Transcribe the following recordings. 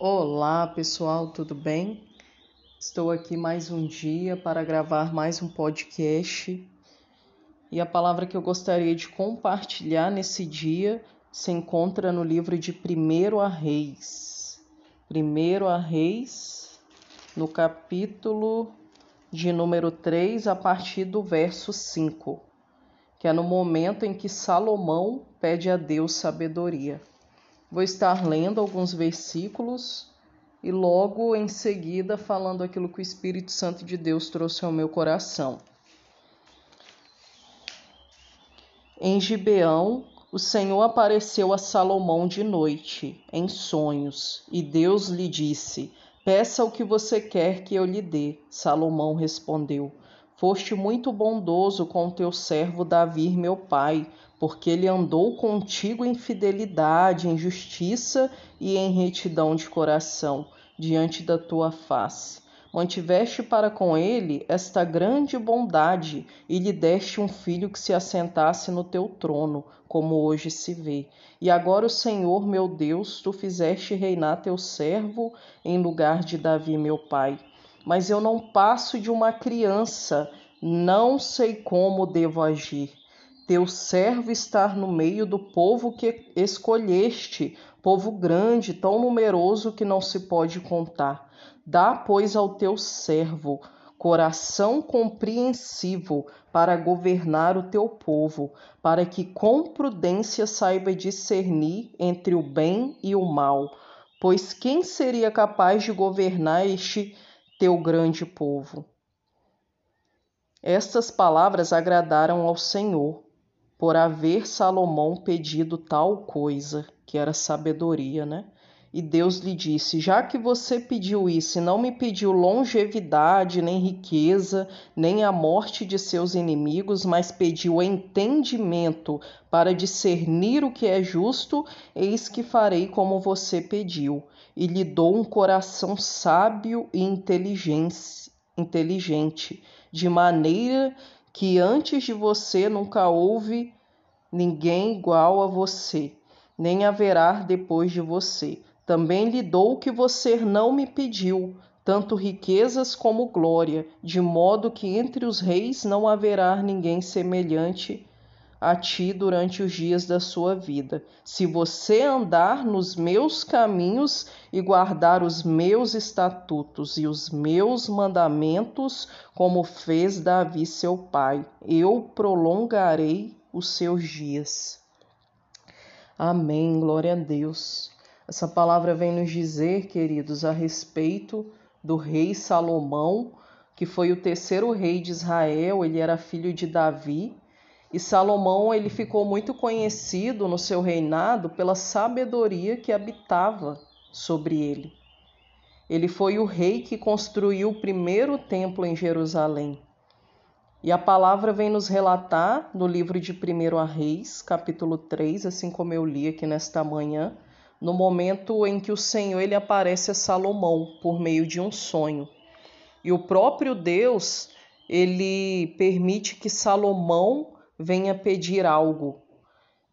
Olá pessoal, tudo bem? Estou aqui mais um dia para gravar mais um podcast e a palavra que eu gostaria de compartilhar nesse dia se encontra no livro de 1 a Reis. 1 a Reis, no capítulo de número 3, a partir do verso 5, que é no momento em que Salomão pede a Deus sabedoria. Vou estar lendo alguns versículos e logo em seguida falando aquilo que o Espírito Santo de Deus trouxe ao meu coração. Em Gibeão, o Senhor apareceu a Salomão de noite, em sonhos, e Deus lhe disse: Peça o que você quer que eu lhe dê. Salomão respondeu: Foste muito bondoso com teu servo Davi, meu pai, porque ele andou contigo em fidelidade, em justiça e em retidão de coração, diante da tua face. Mantiveste para com ele esta grande bondade e lhe deste um filho que se assentasse no teu trono, como hoje se vê. E agora o Senhor, meu Deus, tu fizeste reinar teu servo em lugar de Davi, meu pai mas eu não passo de uma criança, não sei como devo agir. Teu servo está no meio do povo que escolheste, povo grande, tão numeroso que não se pode contar. Dá, pois, ao teu servo coração compreensivo para governar o teu povo, para que com prudência saiba discernir entre o bem e o mal. Pois quem seria capaz de governar este teu grande povo. Estas palavras agradaram ao Senhor, por haver Salomão pedido tal coisa, que era sabedoria, né? E Deus lhe disse: Já que você pediu isso e não me pediu longevidade, nem riqueza, nem a morte de seus inimigos, mas pediu entendimento para discernir o que é justo, eis que farei como você pediu e lhe dou um coração sábio e inteligente, de maneira que antes de você nunca houve ninguém igual a você, nem haverá depois de você. Também lhe dou o que você não me pediu, tanto riquezas como glória, de modo que entre os reis não haverá ninguém semelhante a ti durante os dias da sua vida. Se você andar nos meus caminhos e guardar os meus estatutos e os meus mandamentos, como fez Davi seu pai, eu prolongarei os seus dias. Amém. Glória a Deus. Essa palavra vem nos dizer, queridos, a respeito do rei Salomão, que foi o terceiro rei de Israel, ele era filho de Davi e Salomão ele ficou muito conhecido no seu reinado pela sabedoria que habitava sobre ele. Ele foi o rei que construiu o primeiro templo em Jerusalém. E a palavra vem nos relatar no livro de 1 Reis, capítulo 3, assim como eu li aqui nesta manhã, no momento em que o Senhor ele aparece a Salomão por meio de um sonho. E o próprio Deus, ele permite que Salomão venha pedir algo.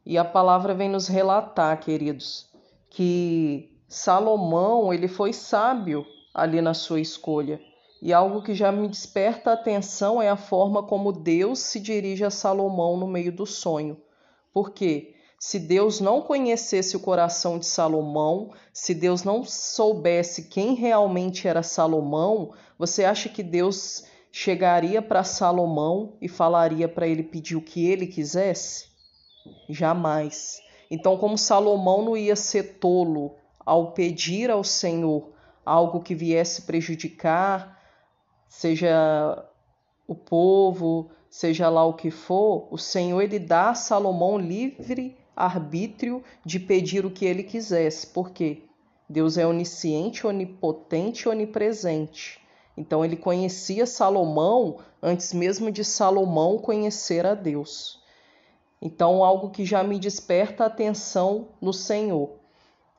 E a palavra vem nos relatar, queridos, que Salomão, ele foi sábio ali na sua escolha. E algo que já me desperta atenção é a forma como Deus se dirige a Salomão no meio do sonho. Por quê? Se Deus não conhecesse o coração de Salomão, se Deus não soubesse quem realmente era Salomão, você acha que Deus chegaria para Salomão e falaria para ele pedir o que ele quisesse? Jamais. Então, como Salomão não ia ser tolo ao pedir ao Senhor algo que viesse prejudicar, seja o povo, seja lá o que for, o Senhor ele dá a Salomão livre arbítrio de pedir o que ele quisesse. Por quê? Deus é onisciente, onipotente e onipresente. Então ele conhecia Salomão antes mesmo de Salomão conhecer a Deus. Então, algo que já me desperta atenção no Senhor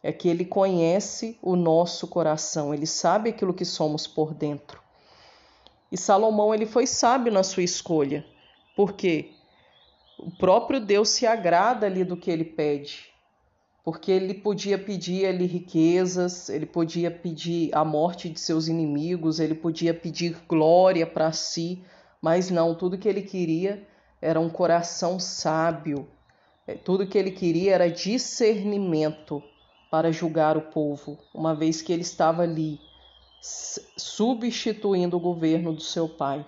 é que ele conhece o nosso coração, ele sabe aquilo que somos por dentro. E Salomão ele foi sábio na sua escolha, porque o próprio Deus se agrada ali do que ele pede. porque ele podia pedir ali riquezas, ele podia pedir a morte de seus inimigos, ele podia pedir glória para si, mas não, tudo que ele queria era um coração sábio, é, tudo que ele queria era discernimento para julgar o povo, uma vez que ele estava ali substituindo o governo do seu pai.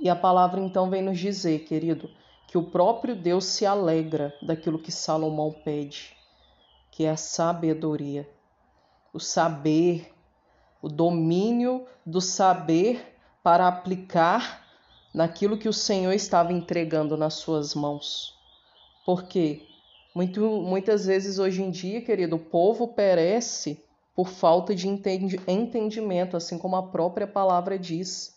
E a palavra então vem nos dizer, querido, que o próprio Deus se alegra daquilo que Salomão pede, que é a sabedoria, o saber, o domínio do saber para aplicar naquilo que o Senhor estava entregando nas suas mãos. Porque muito, muitas vezes hoje em dia, querido, o povo perece por falta de entendimento, assim como a própria palavra diz.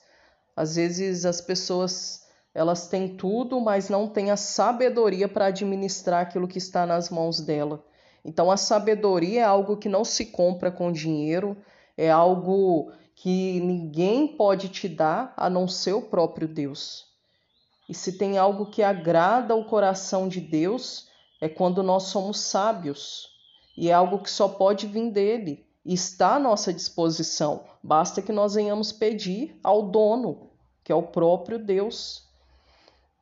Às vezes as pessoas elas têm tudo, mas não têm a sabedoria para administrar aquilo que está nas mãos dela. Então, a sabedoria é algo que não se compra com dinheiro, é algo que ninguém pode te dar a não ser o próprio Deus. E se tem algo que agrada o coração de Deus, é quando nós somos sábios. E é algo que só pode vir dele. E está à nossa disposição. Basta que nós venhamos pedir ao dono, que é o próprio Deus.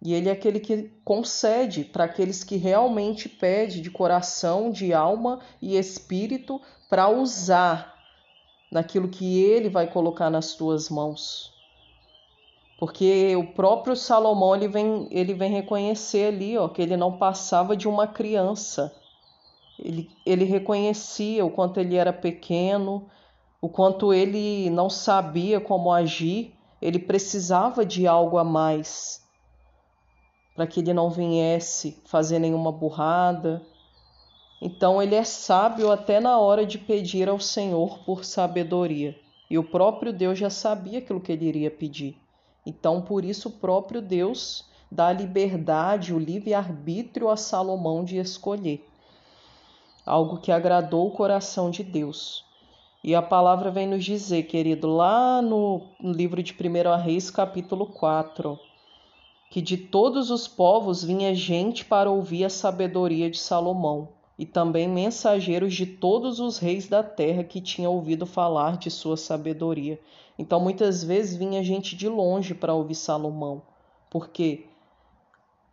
E ele é aquele que concede para aqueles que realmente pede de coração, de alma e espírito para usar naquilo que ele vai colocar nas tuas mãos. Porque o próprio Salomão ele vem, ele vem reconhecer ali ó, que ele não passava de uma criança. Ele, ele reconhecia o quanto ele era pequeno, o quanto ele não sabia como agir, ele precisava de algo a mais para que ele não viesse fazer nenhuma burrada. Então ele é sábio até na hora de pedir ao Senhor por sabedoria. E o próprio Deus já sabia aquilo que ele iria pedir. Então, por isso, o próprio Deus dá a liberdade, o livre-arbítrio a Salomão de escolher. Algo que agradou o coração de Deus. E a palavra vem nos dizer, querido, lá no livro de 1 Reis, capítulo 4, que de todos os povos vinha gente para ouvir a sabedoria de Salomão, e também mensageiros de todos os reis da terra que tinham ouvido falar de sua sabedoria. Então muitas vezes vinha gente de longe para ouvir Salomão, porque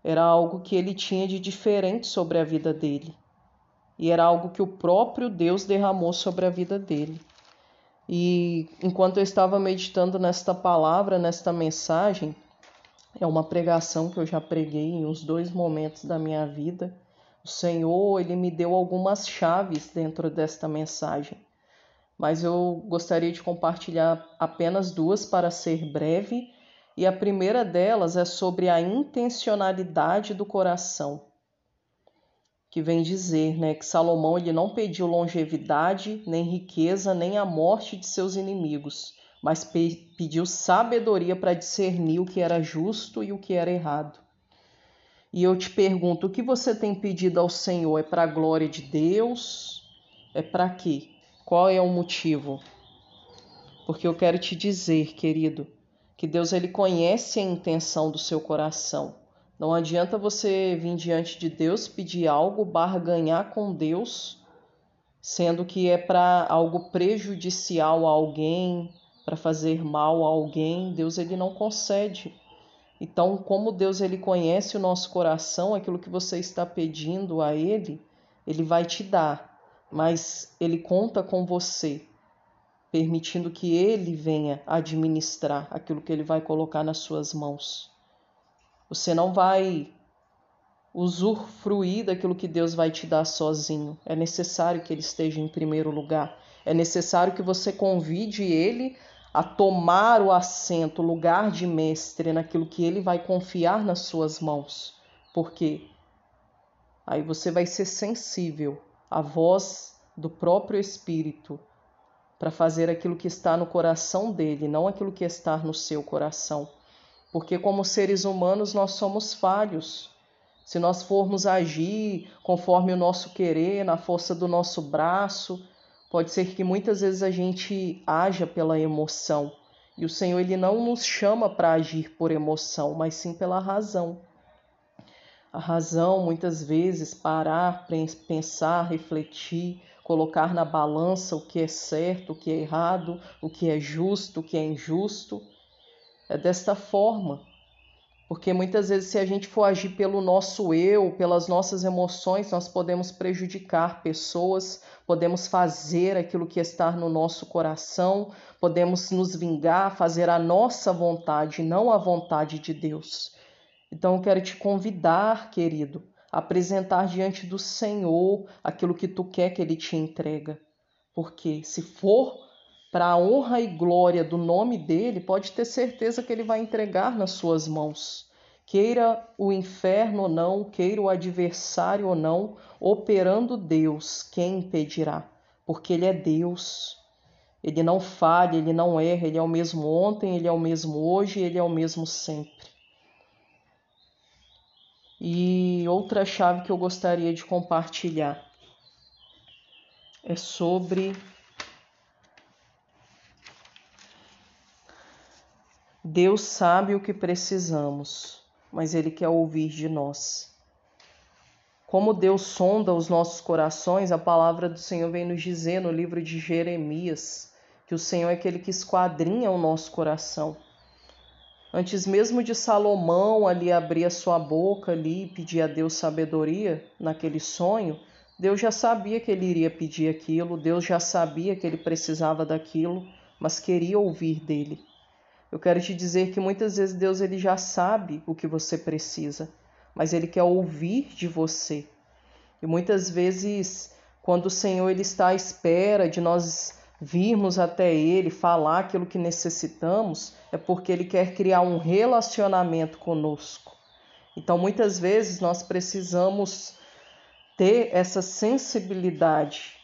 era algo que ele tinha de diferente sobre a vida dele. E era algo que o próprio Deus derramou sobre a vida dele. E enquanto eu estava meditando nesta palavra, nesta mensagem, é uma pregação que eu já preguei em uns dois momentos da minha vida. O Senhor, ele me deu algumas chaves dentro desta mensagem, mas eu gostaria de compartilhar apenas duas para ser breve. E a primeira delas é sobre a intencionalidade do coração, que vem dizer, né, que Salomão ele não pediu longevidade, nem riqueza, nem a morte de seus inimigos, mas pe pediu sabedoria para discernir o que era justo e o que era errado. E eu te pergunto: o que você tem pedido ao Senhor? É para a glória de Deus? É para quê? Qual é o motivo? Porque eu quero te dizer, querido, que Deus ele conhece a intenção do seu coração. Não adianta você vir diante de Deus pedir algo, barganhar com Deus, sendo que é para algo prejudicial a alguém, para fazer mal a alguém, Deus ele não concede. Então, como Deus ele conhece o nosso coração, aquilo que você está pedindo a ele, ele vai te dar, mas ele conta com você, permitindo que ele venha administrar aquilo que ele vai colocar nas suas mãos. Você não vai usufruir daquilo que Deus vai te dar sozinho. É necessário que ele esteja em primeiro lugar. É necessário que você convide ele a tomar o assento, o lugar de mestre naquilo que ele vai confiar nas suas mãos. Porque aí você vai ser sensível à voz do próprio Espírito para fazer aquilo que está no coração dele, não aquilo que está no seu coração. Porque, como seres humanos, nós somos falhos. Se nós formos agir conforme o nosso querer, na força do nosso braço, Pode ser que muitas vezes a gente haja pela emoção e o Senhor ele não nos chama para agir por emoção, mas sim pela razão. A razão, muitas vezes, parar, pensar, refletir, colocar na balança o que é certo, o que é errado, o que é justo, o que é injusto. É desta forma. Porque muitas vezes, se a gente for agir pelo nosso eu, pelas nossas emoções, nós podemos prejudicar pessoas, podemos fazer aquilo que está no nosso coração, podemos nos vingar, fazer a nossa vontade, não a vontade de Deus. Então eu quero te convidar, querido, a apresentar diante do Senhor aquilo que tu quer que ele te entrega. Porque se for para a honra e glória do nome dele, pode ter certeza que ele vai entregar nas suas mãos. Queira o inferno ou não, queira o adversário ou não, operando Deus, quem impedirá? Porque ele é Deus. Ele não falha, ele não erra, ele é o mesmo ontem, ele é o mesmo hoje, ele é o mesmo sempre. E outra chave que eu gostaria de compartilhar é sobre Deus sabe o que precisamos, mas Ele quer ouvir de nós. Como Deus sonda os nossos corações, a palavra do Senhor vem nos dizer no livro de Jeremias que o Senhor é aquele que esquadrinha o nosso coração. Antes mesmo de Salomão ali abrir a sua boca ali e pedir a Deus sabedoria naquele sonho, Deus já sabia que ele iria pedir aquilo, Deus já sabia que ele precisava daquilo, mas queria ouvir dele. Eu quero te dizer que muitas vezes Deus ele já sabe o que você precisa, mas ele quer ouvir de você. E muitas vezes, quando o Senhor ele está à espera de nós virmos até Ele, falar aquilo que necessitamos, é porque Ele quer criar um relacionamento conosco. Então, muitas vezes, nós precisamos ter essa sensibilidade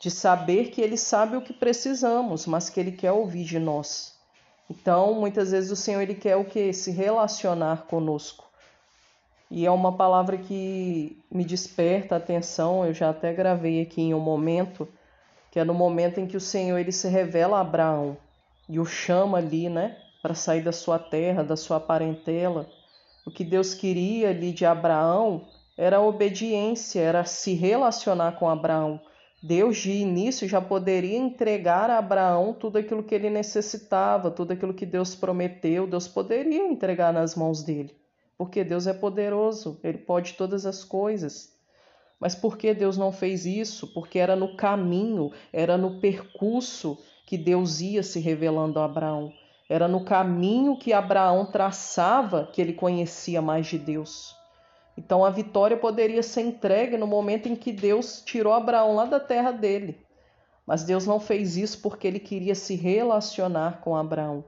de saber que Ele sabe o que precisamos, mas que Ele quer ouvir de nós. Então, muitas vezes, o Senhor Ele quer o que? Se relacionar conosco. E é uma palavra que me desperta a atenção, eu já até gravei aqui em um momento que é no momento em que o Senhor ele se revela a Abraão e o chama ali, né, para sair da sua terra, da sua parentela. O que Deus queria ali de Abraão era a obediência, era se relacionar com Abraão. Deus de início já poderia entregar a Abraão tudo aquilo que ele necessitava, tudo aquilo que Deus prometeu, Deus poderia entregar nas mãos dele. Porque Deus é poderoso, ele pode todas as coisas. Mas por que Deus não fez isso? Porque era no caminho, era no percurso que Deus ia se revelando a Abraão. Era no caminho que Abraão traçava que ele conhecia mais de Deus. Então a vitória poderia ser entregue no momento em que Deus tirou Abraão lá da terra dele. Mas Deus não fez isso porque ele queria se relacionar com Abraão.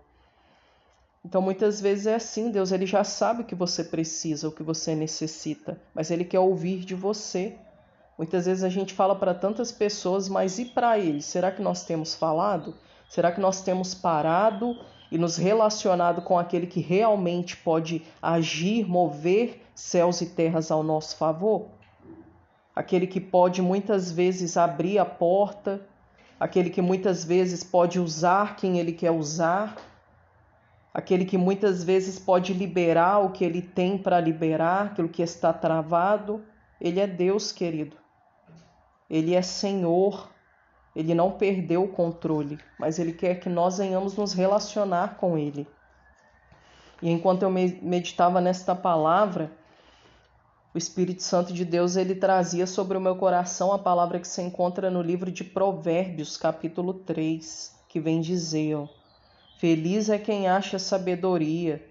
Então muitas vezes é assim, Deus ele já sabe o que você precisa, o que você necessita, mas ele quer ouvir de você. Muitas vezes a gente fala para tantas pessoas, mas e para ele? Será que nós temos falado? Será que nós temos parado e nos relacionado com aquele que realmente pode agir, mover céus e terras ao nosso favor? Aquele que pode muitas vezes abrir a porta, aquele que muitas vezes pode usar quem ele quer usar aquele que muitas vezes pode liberar o que ele tem para liberar, aquilo que está travado. Ele é Deus, querido. Ele é Senhor. Ele não perdeu o controle, mas ele quer que nós venhamos nos relacionar com ele. E enquanto eu meditava nesta palavra, o Espírito Santo de Deus ele trazia sobre o meu coração a palavra que se encontra no livro de Provérbios, capítulo 3, que vem dizer, ó, Feliz é quem acha sabedoria,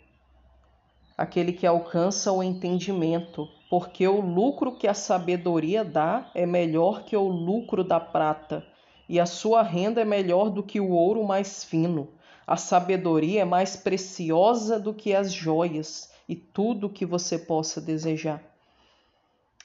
aquele que alcança o entendimento, porque o lucro que a sabedoria dá é melhor que o lucro da prata, e a sua renda é melhor do que o ouro mais fino. A sabedoria é mais preciosa do que as joias e tudo o que você possa desejar.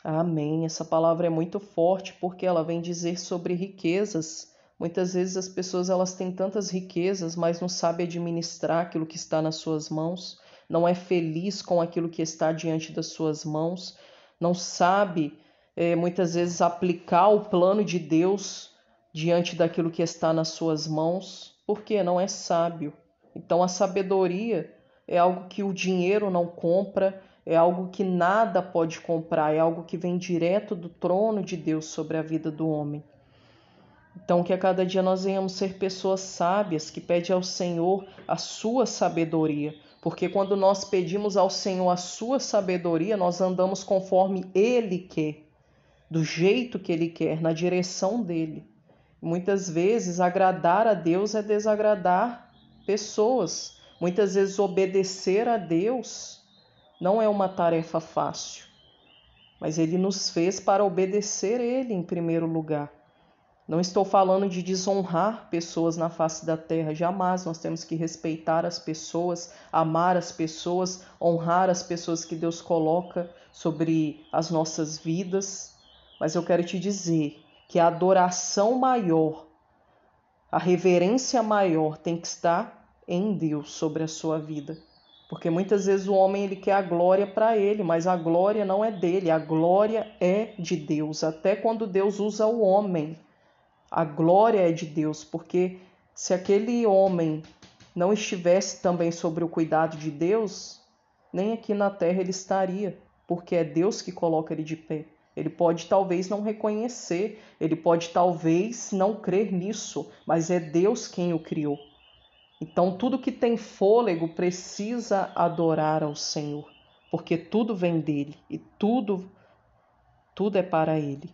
Amém. Essa palavra é muito forte porque ela vem dizer sobre riquezas Muitas vezes as pessoas elas têm tantas riquezas, mas não sabem administrar aquilo que está nas suas mãos, não é feliz com aquilo que está diante das suas mãos, não sabe é, muitas vezes aplicar o plano de Deus diante daquilo que está nas suas mãos, porque não é sábio. Então a sabedoria é algo que o dinheiro não compra, é algo que nada pode comprar, é algo que vem direto do trono de Deus sobre a vida do homem. Então, que a cada dia nós venhamos ser pessoas sábias que pedem ao Senhor a sua sabedoria, porque quando nós pedimos ao Senhor a sua sabedoria, nós andamos conforme Ele quer, do jeito que Ele quer, na direção dele. Muitas vezes, agradar a Deus é desagradar pessoas. Muitas vezes, obedecer a Deus não é uma tarefa fácil, mas Ele nos fez para obedecer Ele em primeiro lugar. Não estou falando de desonrar pessoas na face da terra, jamais. Nós temos que respeitar as pessoas, amar as pessoas, honrar as pessoas que Deus coloca sobre as nossas vidas. Mas eu quero te dizer que a adoração maior, a reverência maior tem que estar em Deus sobre a sua vida. Porque muitas vezes o homem ele quer a glória para ele, mas a glória não é dele, a glória é de Deus. Até quando Deus usa o homem a glória é de Deus, porque se aquele homem não estivesse também sobre o cuidado de Deus, nem aqui na terra ele estaria, porque é Deus que coloca ele de pé. Ele pode talvez não reconhecer, ele pode talvez não crer nisso, mas é Deus quem o criou. Então tudo que tem fôlego precisa adorar ao Senhor, porque tudo vem dele e tudo tudo é para ele.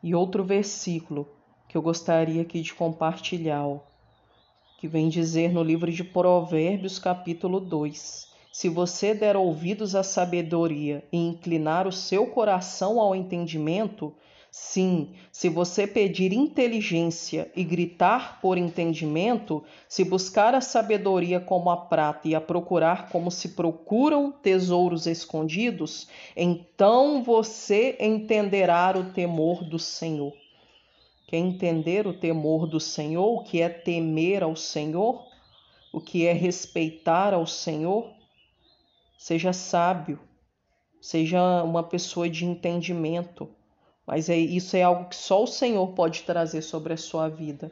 E outro versículo que eu gostaria aqui de compartilhar, que vem dizer no livro de Provérbios, capítulo 2: Se você der ouvidos à sabedoria e inclinar o seu coração ao entendimento, Sim, se você pedir inteligência e gritar por entendimento, se buscar a sabedoria como a prata e a procurar como se procuram tesouros escondidos, então você entenderá o temor do Senhor. Quer entender o temor do Senhor, o que é temer ao Senhor, o que é respeitar ao Senhor? Seja sábio, seja uma pessoa de entendimento mas é, isso é algo que só o Senhor pode trazer sobre a sua vida.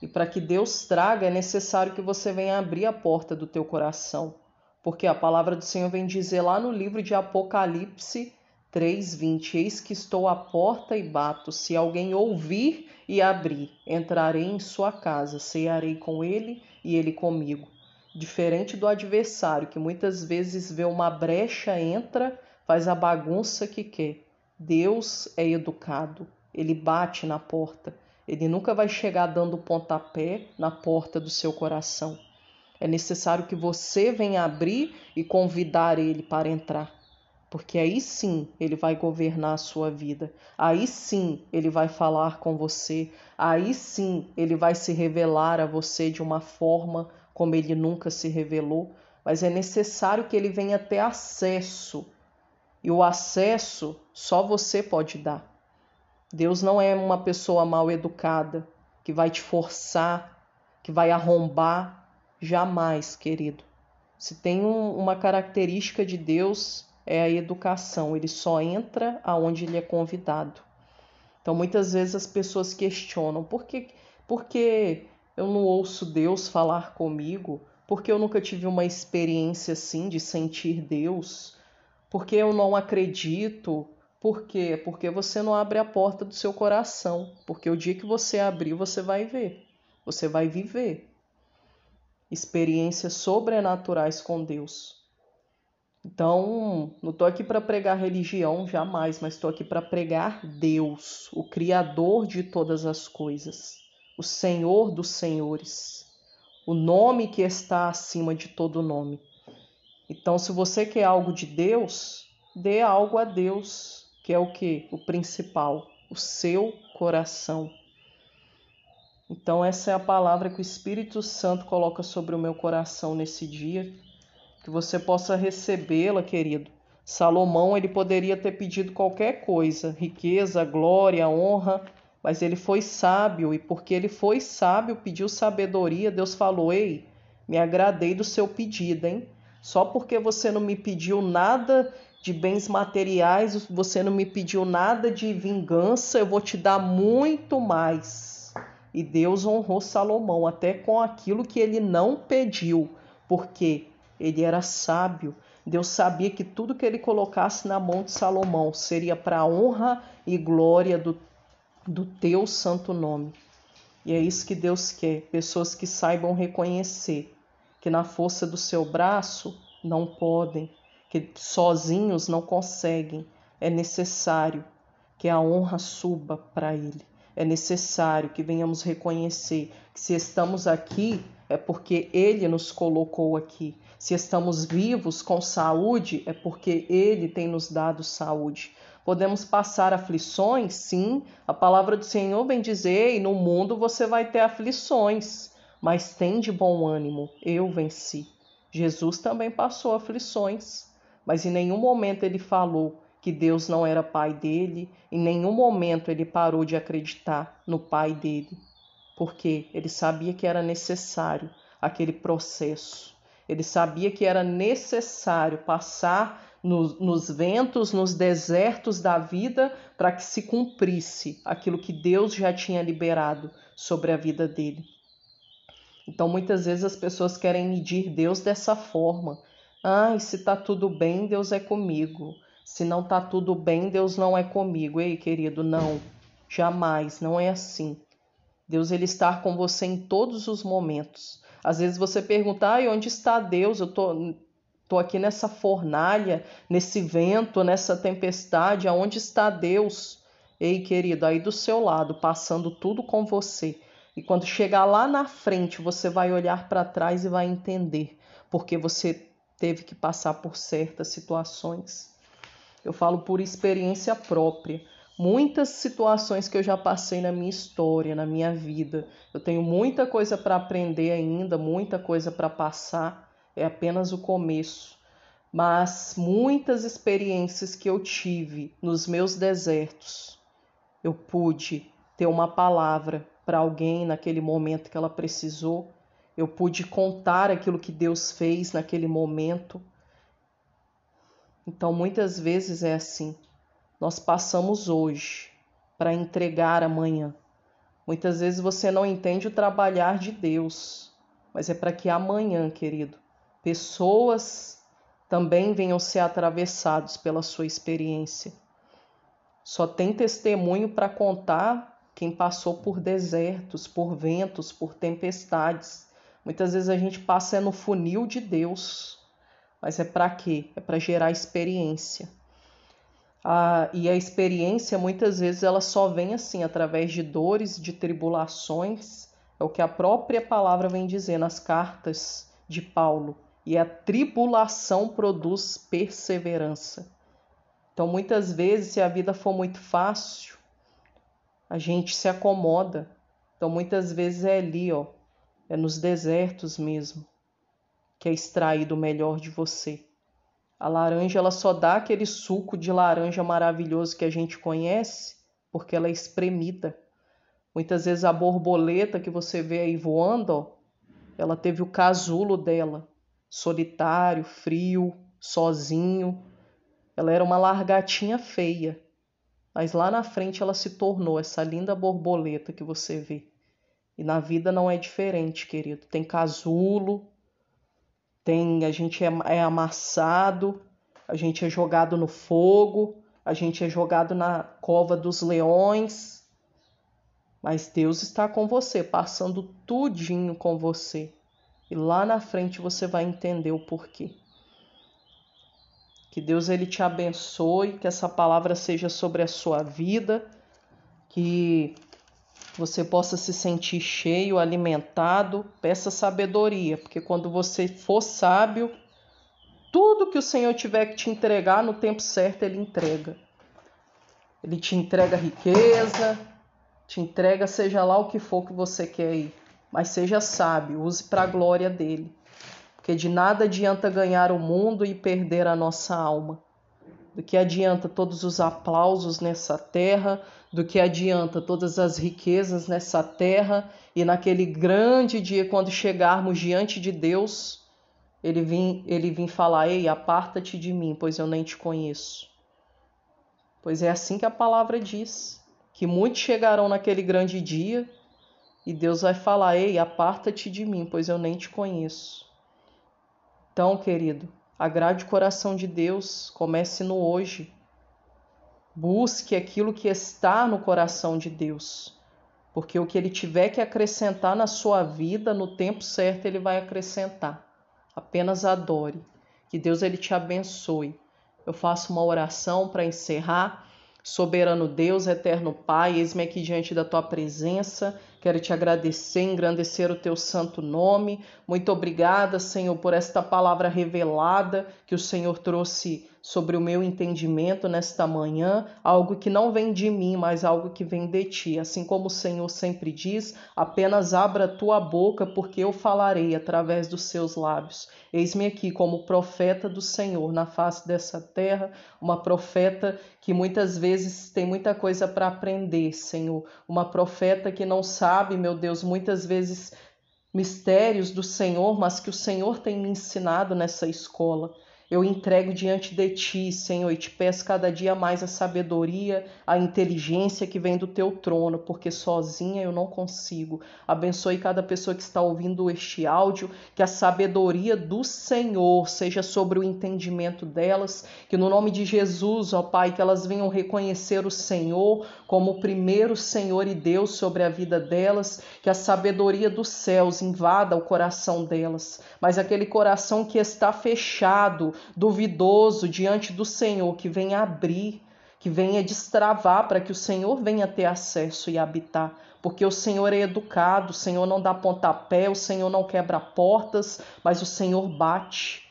E para que Deus traga, é necessário que você venha abrir a porta do teu coração. Porque a palavra do Senhor vem dizer lá no livro de Apocalipse 3:20, eis que estou à porta e bato, se alguém ouvir e abrir, entrarei em sua casa, cearei com ele e ele comigo. Diferente do adversário que muitas vezes vê uma brecha, entra, faz a bagunça que quer. Deus é educado, ele bate na porta, ele nunca vai chegar dando pontapé na porta do seu coração. É necessário que você venha abrir e convidar ele para entrar, porque aí sim ele vai governar a sua vida, aí sim ele vai falar com você, aí sim ele vai se revelar a você de uma forma como ele nunca se revelou, mas é necessário que ele venha ter acesso e o acesso só você pode dar. Deus não é uma pessoa mal educada que vai te forçar, que vai arrombar. Jamais, querido. Se tem um, uma característica de Deus é a educação. Ele só entra aonde ele é convidado. Então, muitas vezes as pessoas questionam por que, por que eu não ouço Deus falar comigo? Porque eu nunca tive uma experiência assim de sentir Deus? Porque eu não acredito. Por quê? Porque você não abre a porta do seu coração. Porque o dia que você abrir, você vai ver. Você vai viver experiências sobrenaturais com Deus. Então, não estou aqui para pregar religião, jamais, mas estou aqui para pregar Deus, o Criador de todas as coisas, o Senhor dos senhores, o nome que está acima de todo nome. Então, se você quer algo de Deus, dê algo a Deus, que é o que? O principal, o seu coração. Então, essa é a palavra que o Espírito Santo coloca sobre o meu coração nesse dia, que você possa recebê-la, querido. Salomão, ele poderia ter pedido qualquer coisa, riqueza, glória, honra, mas ele foi sábio e porque ele foi sábio, pediu sabedoria, Deus falou: "Ei, me agradei do seu pedido, hein? Só porque você não me pediu nada de bens materiais, você não me pediu nada de vingança, eu vou te dar muito mais. E Deus honrou Salomão até com aquilo que ele não pediu, porque ele era sábio. Deus sabia que tudo que ele colocasse na mão de Salomão seria para a honra e glória do, do teu santo nome. E é isso que Deus quer: pessoas que saibam reconhecer que na força do seu braço não podem, que sozinhos não conseguem. É necessário que a honra suba para Ele. É necessário que venhamos reconhecer que se estamos aqui é porque Ele nos colocou aqui. Se estamos vivos com saúde, é porque Ele tem nos dado saúde. Podemos passar aflições? Sim, a palavra do Senhor vem dizer: e no mundo você vai ter aflições, mas tem de bom ânimo, eu venci. Jesus também passou aflições, mas em nenhum momento ele falou que Deus não era pai dele, em nenhum momento ele parou de acreditar no pai dele, porque ele sabia que era necessário aquele processo ele sabia que era necessário passar no, nos ventos, nos desertos da vida, para que se cumprisse aquilo que Deus já tinha liberado sobre a vida dele. Então, muitas vezes as pessoas querem medir Deus dessa forma. Ah, se está tudo bem, Deus é comigo. Se não está tudo bem, Deus não é comigo. Ei, querido, não. Jamais, não é assim. Deus ele está com você em todos os momentos. Às vezes você pergunta, ai, onde está Deus? Eu tô, tô aqui nessa fornalha, nesse vento, nessa tempestade, aonde está Deus? Ei, querido, aí do seu lado, passando tudo com você. E quando chegar lá na frente, você vai olhar para trás e vai entender porque você teve que passar por certas situações. Eu falo por experiência própria muitas situações que eu já passei na minha história, na minha vida. Eu tenho muita coisa para aprender ainda, muita coisa para passar, é apenas o começo. Mas muitas experiências que eu tive nos meus desertos, eu pude ter uma palavra para alguém naquele momento que ela precisou. Eu pude contar aquilo que Deus fez naquele momento. Então, muitas vezes é assim nós passamos hoje para entregar amanhã. Muitas vezes você não entende o trabalhar de Deus, mas é para que amanhã, querido, pessoas também venham ser atravessados pela sua experiência. Só tem testemunho para contar quem passou por desertos, por ventos, por tempestades. Muitas vezes a gente passa no funil de Deus, mas é para quê? É para gerar experiência. Ah, e a experiência muitas vezes ela só vem assim através de dores, de tribulações, é o que a própria palavra vem dizer nas cartas de Paulo. E a tribulação produz perseverança. Então, muitas vezes, se a vida for muito fácil, a gente se acomoda. Então, muitas vezes é ali, ó, é nos desertos mesmo, que é extraído o melhor de você. A laranja ela só dá aquele suco de laranja maravilhoso que a gente conhece porque ela é espremida. Muitas vezes a borboleta que você vê aí voando, ó, ela teve o casulo dela, solitário, frio, sozinho. Ela era uma largatinha feia, mas lá na frente ela se tornou essa linda borboleta que você vê. E na vida não é diferente, querido. Tem casulo, tem a gente é, é amassado, a gente é jogado no fogo, a gente é jogado na cova dos leões. Mas Deus está com você, passando tudinho com você. E lá na frente você vai entender o porquê. Que Deus ele te abençoe, que essa palavra seja sobre a sua vida, que você possa se sentir cheio, alimentado. Peça sabedoria, porque quando você for sábio, tudo que o Senhor tiver que te entregar no tempo certo, Ele entrega. Ele te entrega riqueza, te entrega seja lá o que for que você quer ir. Mas seja sábio, use para a glória dele. Porque de nada adianta ganhar o mundo e perder a nossa alma. Do que adianta todos os aplausos nessa terra, do que adianta todas as riquezas nessa terra e naquele grande dia, quando chegarmos diante de Deus, ele vim, ele falar: Ei, aparta-te de mim, pois eu nem te conheço. Pois é assim que a palavra diz: que muitos chegarão naquele grande dia e Deus vai falar: Ei, aparta-te de mim, pois eu nem te conheço. Então, querido, Agrade o coração de Deus, comece no hoje. Busque aquilo que está no coração de Deus, porque o que ele tiver que acrescentar na sua vida, no tempo certo, ele vai acrescentar. Apenas adore. Que Deus ele te abençoe. Eu faço uma oração para encerrar. Soberano Deus, eterno Pai, eis-me aqui diante da tua presença. Quero te agradecer, engrandecer o teu santo nome. Muito obrigada, Senhor, por esta palavra revelada que o Senhor trouxe sobre o meu entendimento nesta manhã, algo que não vem de mim, mas algo que vem de ti. Assim como o Senhor sempre diz, apenas abra tua boca, porque eu falarei através dos seus lábios. Eis-me aqui como profeta do Senhor na face dessa terra, uma profeta que muitas vezes tem muita coisa para aprender, Senhor. Uma profeta que não sabe, meu Deus, muitas vezes mistérios do Senhor, mas que o Senhor tem me ensinado nessa escola. Eu entrego diante de ti, Senhor, e te peço cada dia mais a sabedoria, a inteligência que vem do teu trono, porque sozinha eu não consigo. Abençoe cada pessoa que está ouvindo este áudio, que a sabedoria do Senhor seja sobre o entendimento delas, que no nome de Jesus, ó Pai, que elas venham reconhecer o Senhor como o primeiro Senhor e Deus sobre a vida delas, que a sabedoria dos céus invada o coração delas, mas aquele coração que está fechado, duvidoso diante do Senhor, que venha abrir, que venha destravar para que o Senhor venha ter acesso e habitar. Porque o Senhor é educado, o Senhor não dá pontapé, o Senhor não quebra portas, mas o Senhor bate.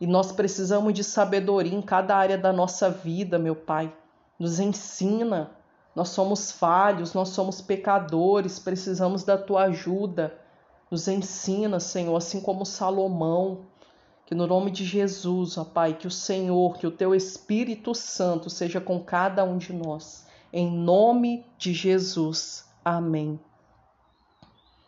E nós precisamos de sabedoria em cada área da nossa vida, meu Pai. Nos ensina. Nós somos falhos, nós somos pecadores, precisamos da tua ajuda. Nos ensina, Senhor, assim como Salomão. Que no nome de Jesus, ó Pai, que o Senhor, que o teu Espírito Santo seja com cada um de nós. Em nome de Jesus. Amém.